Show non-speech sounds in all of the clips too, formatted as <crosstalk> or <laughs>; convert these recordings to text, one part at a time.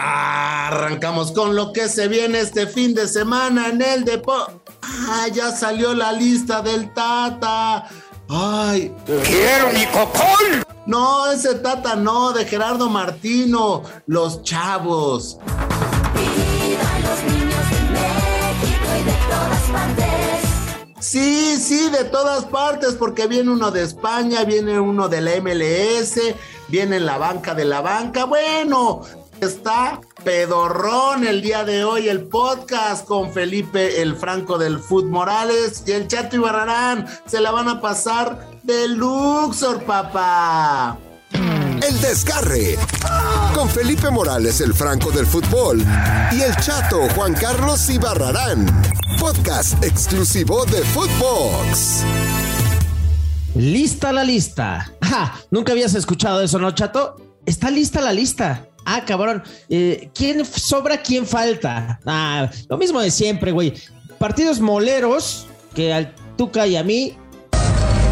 Arrancamos con lo que se viene este fin de semana en el deporte. Ah, ya salió la lista del Tata. Ay. ¡Quiero mi cocol! No, ese Tata no, de Gerardo Martino. Los chavos. Viva los niños de México y de todas partes. Sí, sí, de todas partes, porque viene uno de España, viene uno de la MLS, viene la banca de la banca. Bueno, está pedorrón el día de hoy el podcast con Felipe el Franco del Food Morales y el Chato Ibarrarán. Se la van a pasar de Luxor, papá. El Desgarre. Con Felipe Morales, el Franco del Fútbol. Y el Chato Juan Carlos Ibarrarán. Podcast exclusivo de Footbox. Lista la lista. Ajá, Nunca habías escuchado eso, ¿no, Chato? Está lista la lista. Ah, cabrón. Eh, ¿Quién sobra, quién falta? Ah, lo mismo de siempre, güey. Partidos moleros que al Tuca y a mí.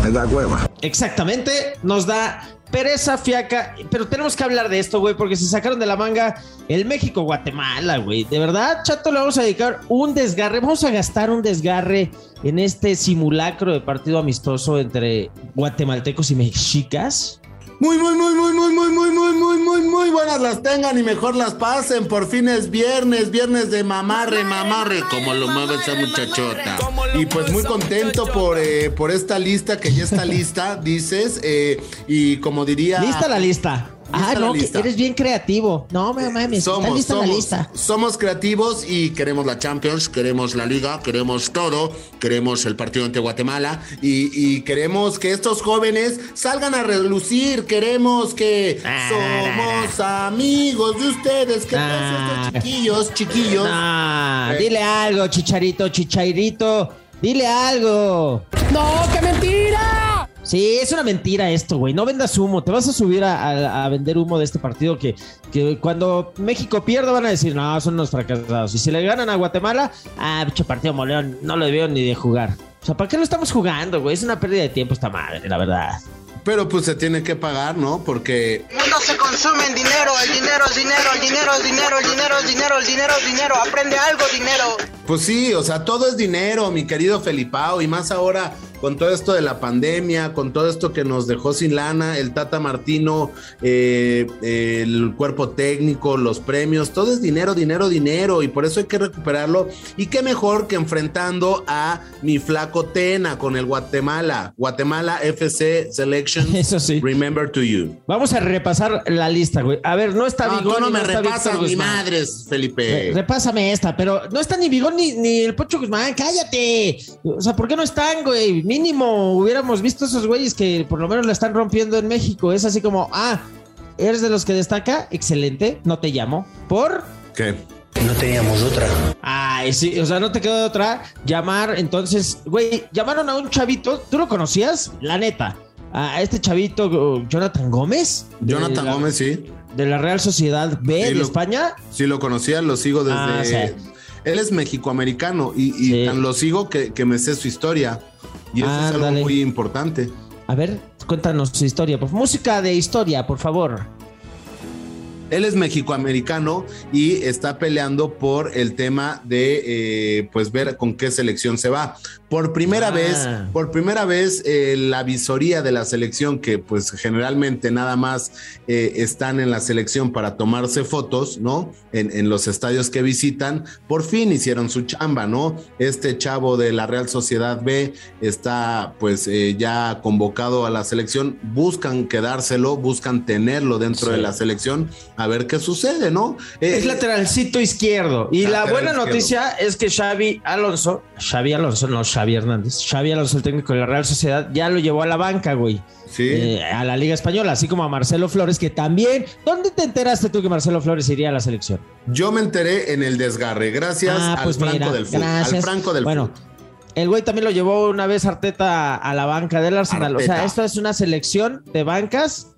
Me da hueva. Exactamente, nos da pereza fiaca. Pero tenemos que hablar de esto, güey, porque se sacaron de la manga el México-Guatemala, güey. De verdad, Chato, le vamos a dedicar un desgarre. Vamos a gastar un desgarre en este simulacro de partido amistoso entre guatemaltecos y mexicas. Muy, muy, muy, muy, muy, muy, muy, muy, muy, muy, muy buenas las tengan y mejor las pasen. Por fin es viernes, viernes de mamarre, mamarre, como lo mueve esa muchachota. Y pues muy contento por, eh, por esta lista que ya está lista, <laughs> dices. eh, y como diría. Lista la lista. Ah, no, que eres bien creativo. No, me mames, está Somos, lista somos, la lista. somos creativos y queremos la Champions, queremos la Liga, queremos todo, queremos el partido ante Guatemala y, y queremos que estos jóvenes salgan a relucir, queremos que Ah, somos amigos de ustedes, que Ah. todos estos chiquillos, chiquillos. Ah, Eh. dile algo, chicharito, chichairito. Dile algo. ¡No, qué mentira! Sí, es una mentira esto, güey. No vendas humo. Te vas a subir a, a- a vender humo de este partido que, que cuando México pierda van a decir, no, son unos fracasados. Y si le ganan a Guatemala, ah, bicho partido moleón, no lo debieron ni de jugar. O sea, ¿para qué lo estamos jugando, güey? Es una pérdida de tiempo esta madre, la verdad. Pero pues se tiene que pagar, ¿no? Porque No se consume en dinero, el dinero es dinero, el dinero es dinero, el dinero es dinero, el dinero es dinero, aprende algo dinero. Pues sí, o sea, todo es dinero, mi querido Felipao, y más ahora con todo esto de la pandemia, con todo esto que nos dejó sin lana, el Tata Martino, eh, eh, el cuerpo técnico, los premios, todo es dinero, dinero, dinero, y por eso hay que recuperarlo. Y qué mejor que enfrentando a mi flaco Tena con el Guatemala, Guatemala FC Selection. <laughs> Eso sí. Remember to you. Vamos a repasar la lista, güey. A ver, no está No, Bigón tú no y me repasas ni madres, Felipe. Re- Repásame esta, pero no está ni Bigón ni, ni el Pocho Guzmán, cállate. O sea, ¿por qué no están, güey? Mínimo hubiéramos visto esos güeyes que por lo menos la están rompiendo en México. Es así como, ah, eres de los que destaca, excelente, no te llamo. ¿Por? ¿Qué? No teníamos otra. Ay, sí, o sea, no te quedó de otra. Llamar, entonces, güey, llamaron a un chavito, ¿tú lo conocías? La neta. A este chavito, uh, Jonathan Gómez. Jonathan la- Gómez, sí. De la Real Sociedad B Sí, de lo- España. Sí, lo conocía, lo sigo desde. Ah, sí. Él es mexicoamericano y, y Sí. tan lo sigo que, que me sé su historia. Y eso es algo muy importante. A ver, cuéntanos su historia. Por, música de historia, por favor. Él es mexicoamericano y está peleando por el tema de eh, pues ver con qué selección se va. Por primera Ah. vez, por primera vez, eh, la visoría de la selección, que pues generalmente nada más eh, están en la selección para tomarse fotos, ¿no? En, en los estadios que visitan, por fin hicieron su chamba, ¿no? Este chavo de la Real Sociedad B está pues eh, ya convocado a la selección, buscan quedárselo, buscan tenerlo dentro Sí. de la selección, a ver qué sucede, ¿no? Eh, Es lateralcito izquierdo. Y la buena izquierdo. noticia es que Xavi Alonso, Xavi Alonso, no Xavi Hernández, Xavi Alonso, el técnico de la Real Sociedad, ya lo llevó a la banca, güey. Sí. Eh, a la Liga Española, así como a Marcelo Flores, que también. ¿Dónde te enteraste tú que Marcelo Flores iría a la selección? Yo me enteré en el desgarre, gracias Ah, al pues Franco del. Al gracias. Franco del Bueno, fútbol. el güey también lo llevó una vez Arteta a la banca del Arsenal. O sea, esto es una selección de bancas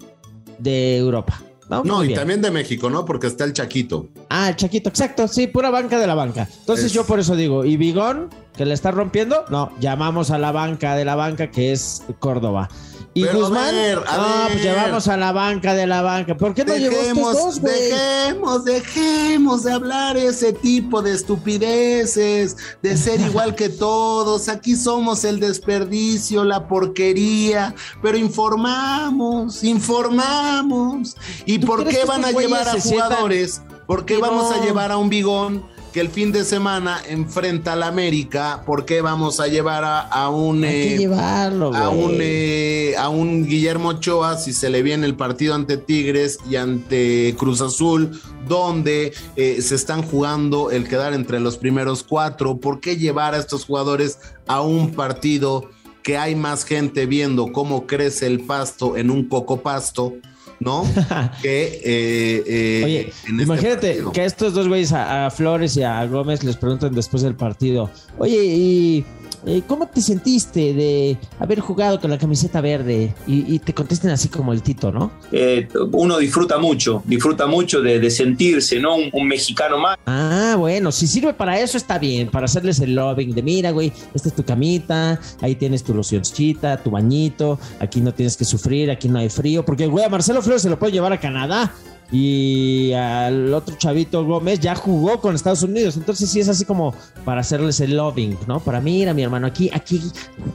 de Europa. No, y bien. también de México, ¿no? Porque está el Chaquito. Ah, el Chaquito, exacto, sí, pura banca de la banca. Entonces Es- yo por eso digo, ¿y Bigón, que le está rompiendo? No, llamamos a la banca de la banca, que es Córdoba. ¿Y Pero a Guzmán? ver, a no, ver. pues llevamos a la banca de la banca. ¿Por qué no llevó estos dos, dejemos, dejemos de hablar ese tipo de estupideces, de ser igual que <laughs> todos. Aquí somos el desperdicio, la porquería, pero informamos, informamos. ¿Y ¿Tú por qué van a llevar a jugadores? ¿Por qué vamos a llevar a un bigón? Que el fin de semana enfrenta al América, ¿por qué vamos a llevar a, a un Hay que eh, llevarlo, a un, eh, a un Guillermo Ochoa si se le viene el partido ante Tigres y ante Cruz Azul, donde eh, se están jugando el quedar entre los primeros cuatro. ¿Por qué llevar a estos jugadores a un partido que hay más gente viendo cómo crece el pasto en un coco pasto? ¿No? <laughs> que eh, eh, Oye, en este imagínate que a estos dos güeyes, a, a Flores y a Gómez, les preguntan después del partido, oye, ¿y eh, cómo te sentiste de haber jugado con la camiseta verde? Y, y te contesten así como el Tito, ¿no? Eh, uno disfruta mucho, disfruta mucho de, de sentirse, ¿no? Un, un mexicano más. Ah, bueno, si sirve para eso está bien, para hacerles el loving de mira, güey, esta es tu camita, ahí tienes tu locioncita, tu bañito, aquí no tienes que sufrir, aquí no hay frío, porque güey, a Marcelo Flores se lo puede llevar a Canadá y al otro chavito Gómez ya jugó con Estados Unidos, entonces sí es así como para hacerles el loving, ¿no? Para mira, mi hermano, aquí, aquí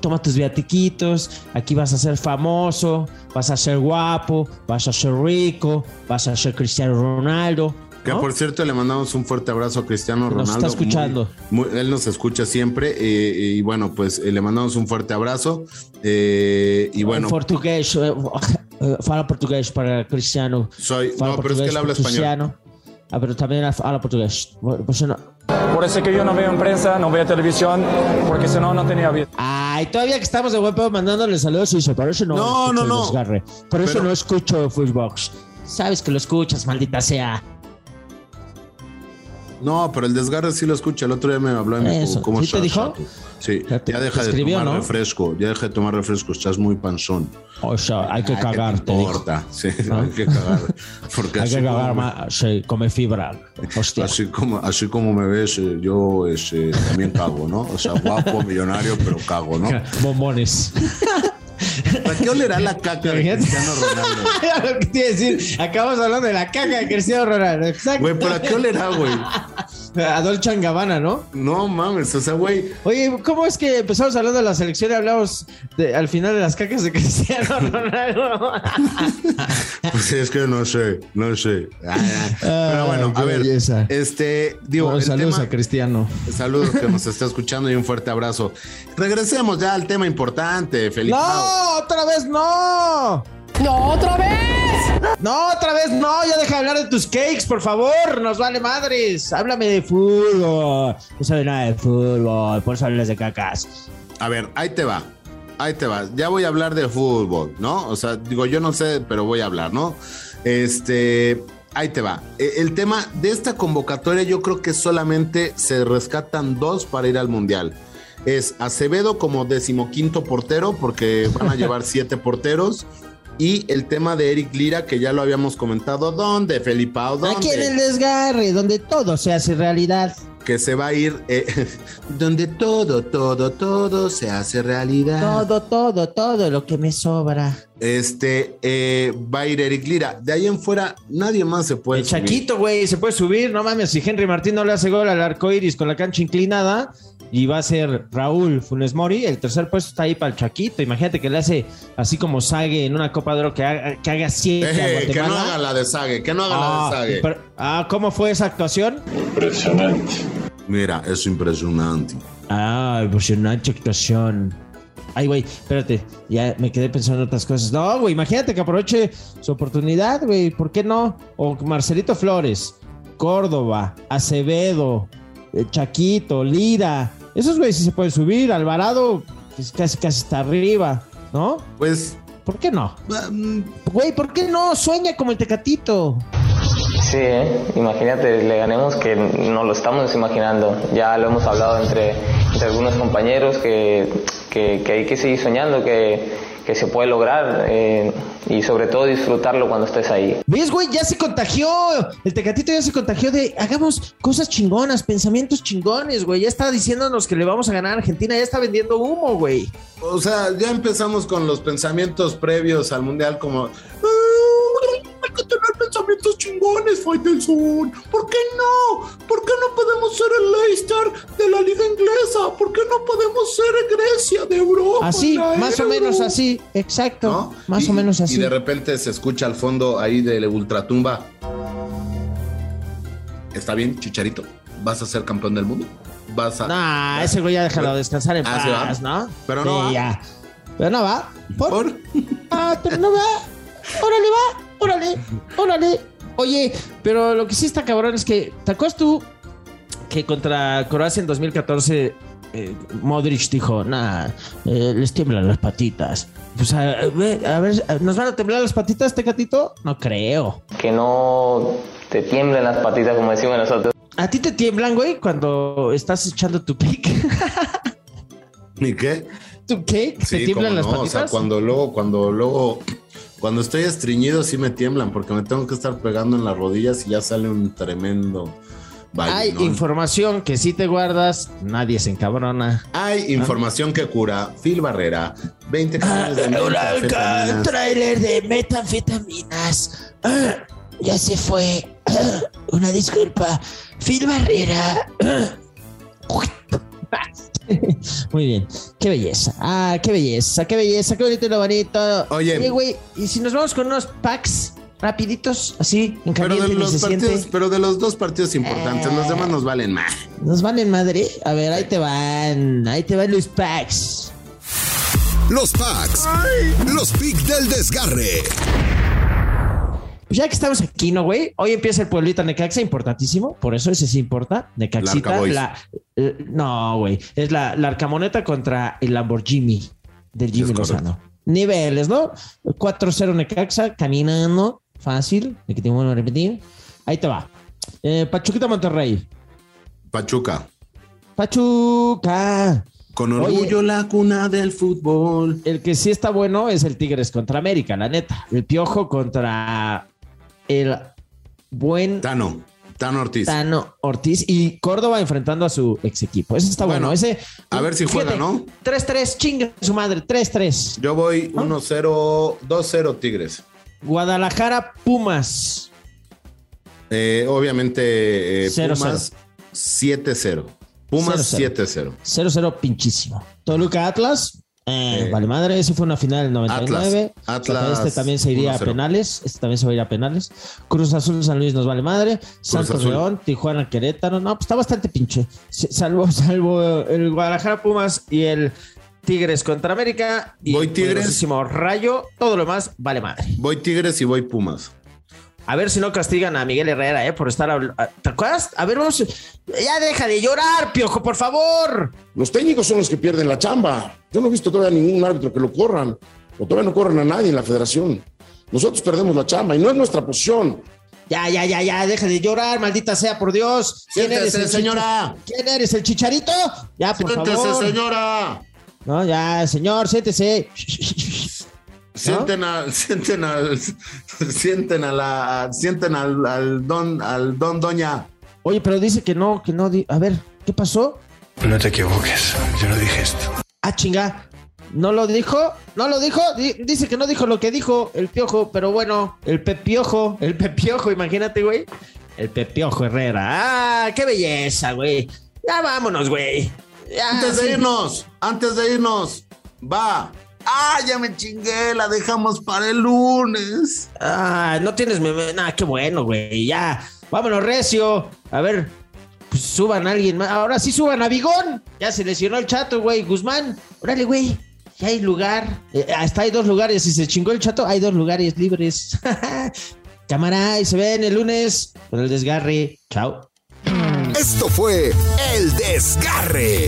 toma tus viatiquitos, aquí vas a ser famoso, vas a ser guapo, vas a ser rico, vas a ser Cristiano Ronaldo. Que ¿no? por cierto le mandamos un fuerte abrazo a Cristiano Que nos Ronaldo. está escuchando. Muy- muy- él nos escucha siempre eh, y bueno, pues eh, le mandamos un fuerte abrazo. eh, y bueno, En portugués, fala portugués para Cristiano. soy. Fala No, pero es que él habla para español. Cristiano. Ah, pero también habla portugués. Pues no- Por eso es que yo no veo en prensa, no veo televisión, porque si no, no tenía vida. Ay, todavía que estamos de buen pedo mandándole saludos y dice, por eso no, No, no, no. Por eso Pero- no escucho Fullbox. Sabes que lo escuchas, maldita sea. No, pero el desgarre sí lo escucha. El otro día me habló y me dijo. ¿cómo ¿Sí te estás, dijo? Sí, Ya te- ya deja de tomar ¿no? refresco, ya deja de tomar refresco, estás muy panzón. O sea, hay que Ah, ¿qué cagar, te importa? <laughs> Sí, ¿Ah? hay que cagar. Porque Hay que cagar como- más. Sí, come fibra. Hostia. Así como, así como me ves, eh, yo este, también cago, ¿no? O sea, guapo, millonario, pero cago, ¿no? <laughs> Bombones. ¿Para qué olerá la caca de. Cristiano Ronaldo? <laughs> Era lo que te iba a decir. Acabamos hablando de la caca de Cristiano Ronaldo. Exacto. Güey, ¿para qué olerá, güey? A Dolce Gabbana, ¿no? No mames, o sea, güey. Oye, ¿cómo es que empezamos hablando de la selección y hablamos de- al final de las cacas de Cristiano Ronaldo? <laughs> Pues es que no sé, no sé. Ah, ah. Pero bueno, a qué ver, belleza. este, digo, Bueno, saludos tema- a Cristiano. Saludos que nos está escuchando y un fuerte abrazo. Regresemos ya al tema importante, Felipe. ¡No! ¡Otra vez no! ¡No, otra vez! No, otra vez no, ya deja de hablar de tus cakes, por favor, nos vale madres. Háblame de fútbol. No sabe nada de fútbol, por eso hablas de cacas. A ver, ahí te va. Ahí te va. Ya voy a hablar de fútbol, ¿no? O sea, digo, yo no sé, pero voy a hablar, ¿no? Este, ahí te va. E- El tema de esta convocatoria, yo creo que solamente se rescatan dos para ir al mundial. Es Acevedo como decimoquinto portero, porque van a llevar <laughs> siete porteros. Y el tema de Eric Lira, que ya lo habíamos comentado. ¿Dónde, Felipao? ¿Dónde? Aquí en el desgarre, donde todo se hace realidad. que se va a ir eh, <laughs> donde todo, todo, todo se hace realidad. Todo, todo, todo lo que me sobra. Este eh, va a ir Eric Lira. De ahí en fuera, nadie más se puede. El subir. Chaquito, güey, se puede subir. No mames, si Henry Martín no le hace gol al arco iris con la cancha inclinada, y va a ser Raúl Funes Mori, el tercer puesto está ahí para el Chaquito. Imagínate que le hace así como Sague en una Copa de Oro que haga, que haga siete Eh, que no haga la de Sague, que no haga la Ah, de Sague. pero- ah, ¿cómo fue esa actuación? Mira, es impresionante. Ah, impresionante actuación. Ay, güey, espérate, ya me quedé pensando en otras cosas. No, güey, imagínate que aproveche su oportunidad, güey, ¿por qué no? O Marcelito Flores, Córdoba, Acevedo, eh, Chaquito, Lira. Esos güeyes sí se pueden subir. Alvarado, pues casi, casi está arriba, ¿no? Pues, ¿Por qué no? mm, Güey, ¿por qué no? Sueña como el Tecatito. Sí, ¿eh? imagínate, le ganemos que no lo estamos imaginando. Ya lo hemos hablado entre, entre algunos compañeros que, que, que hay que seguir soñando, que, que se puede lograr eh, y sobre todo disfrutarlo cuando estés ahí. ¿Ves, güey? Ya se contagió. El Tecatito ya se contagió de hagamos cosas chingonas, pensamientos chingones, güey. Ya está diciéndonos que le vamos a ganar a Argentina. Ya está vendiendo humo, güey. O sea, ya empezamos con los pensamientos previos al mundial como. "Ah, pensamientos chingones, Faitelson. ¿Por qué no? ¿Por qué no podemos ser el Leicester de la liga inglesa? ¿Por qué no podemos ser Grecia de Europa? Así, La más o Euro?" menos así. Exacto. ¿No? Más Y- o menos así. Y de repente se escucha al fondo ahí de ultratumba. ¿Está bien, Chicharito? ¿Vas a ser campeón del mundo? ¿Vas a.? Nah, ese güey ya déjalo descansar en Ah, va. paz, ¿no? Pero no Sí, va. ya. Pero no va. ¿Por? ¿Por? Ah, pero no va. Órale, va. Órale, órale. Oye, pero lo que sí está cabrón es que, ¿te acuerdas tú que contra Croacia en 2014 eh, Modric dijo, nah, eh, les tiemblan las patitas? Pues a, ver, a ver, ¿nos van a temblar las patitas, Tecatito? No creo. Que no te tiemblen las patitas como decimos nosotros. ¿A ti te tiemblan, güey, cuando estás echando tu pick? ¿Ni qué? ¿Tu cake? ¿Te Sí, tiemblan cómo las no, patitas? O sea, cuando luego, cuando luego, cuando estoy estreñido sí me tiemblan porque me tengo que estar pegando en las rodillas y ya sale un tremendo Hay información que si te guardas, nadie se encabrona. Hay información que cura. Phil Barrera, 20 canciones de metanfetaminas. trailer de metanfetaminas. Ah, ya se fue. Ah, una disculpa. Phil Barrera. Ah. <laughs> Muy bien. Qué belleza. Ah, qué belleza, qué belleza, qué bonito y lo bonito. Oye. güey, y si nos vamos con unos packs rapiditos, así, en Pero de, los partidos, siente. pero de los dos partidos importantes, los demás nos valen más. Nos van en madre. A ver, ahí te van. Ahí te van los packs. Los packs. Los picks del desgarre. Pues ya que estamos aquí, ¿no, güey? Hoy empieza el pueblito Necaxa, importantísimo. Por eso ese sí importa. Necaxita. La, eh, no, güey. Es la, la Arcamoneta contra el Lamborghini del Jimmy Es correcto. Lozano. Niveles, ¿no? 4-0 Necaxa, caminando. Fácil. De que te vuelvo a repetir. Ahí te va. Eh, Pachuquita Monterrey. Pachuca, Pachuca. con orgullo la cuna del fútbol. El que sí está bueno es el Tigres contra América, la neta. El Piojo contra el buen Tano, Tano Ortiz. Tano Ortiz y Córdoba enfrentando a su ex equipo. Ese está bueno. Bueno, Ese, a ver si juega, ¿no? 3-3, chingue su madre, 3-3. Yo voy 1-0, 2-0 Tigres. Guadalajara, Pumas. Eh, obviamente, eh, Cero, Pumas 7-0. Pumas Cero, 7-0. 0-0 pinchísimo. Toluca, Atlas. Eh, Eh, vale, madre, ese fue una final del 99. Atlas, Atlas, este también se iría a 1-0. penales. Este también se va a ir a penales. Cruz Azul, San Luis nos vale madre. Santos. León, Tijuana, Querétaro. No, pues está bastante pinche. Salvo, <laughs> salvo el Guadalajara, Pumas y el Tigres contra América. Y Voy Tigres. Rayo. Todo lo demás vale madre. Voy Tigres y voy Pumas. A ver si no castigan a Miguel Herrera, ¿eh? Por estar. habl- ¿Te acuerdas? A ver, vamos. Ya deja de llorar, piojo, por favor. Los técnicos son los que pierden la chamba. Yo no he visto todavía ningún árbitro que lo corran. O todavía no corran a nadie en la federación. Nosotros perdemos la chamba y no es nuestra posición. Ya, ya, ya, ya, deja de llorar, maldita sea, por Dios. ¿Quién Siéntese, eres, el señora. ¿Quién eres, el chicharito? Ya, por Siéntese, favor. señora. No, ya, señor, siéntese. Sienten al, <laughs> sienten al, sienten a la, sienten al, al don, al don doña. Oye, pero dice que no, que no. di- A ver, ¿qué pasó? No te equivoques, yo no dije esto. Ah, chinga. ¿No lo dijo? ¿No lo dijo? Di- dice que no dijo lo que dijo el piojo, pero bueno, el pepiojo, el pepiojo, imagínate, güey. El pepiojo Herrera. Ah, qué belleza, güey. Ya vámonos, güey. Ya, Antes sí. de irnos, antes de irnos, va. Ah, ya me chingué, la dejamos para el lunes. Ah, no tienes meme. Nah, qué bueno, güey. Ya. Vámonos, Recio. A ver, pues suban a alguien más. Ahora sí suban a Bigón. Ya se lesionó el chato, güey. Guzmán. Órale, güey. Ya hay lugar. Eh, hasta hay dos lugares. Si se chingó el chato, hay dos lugares libres. <laughs> Cámara, y se ven el lunes con el desgarre. Chao. Esto fue El Desgarre.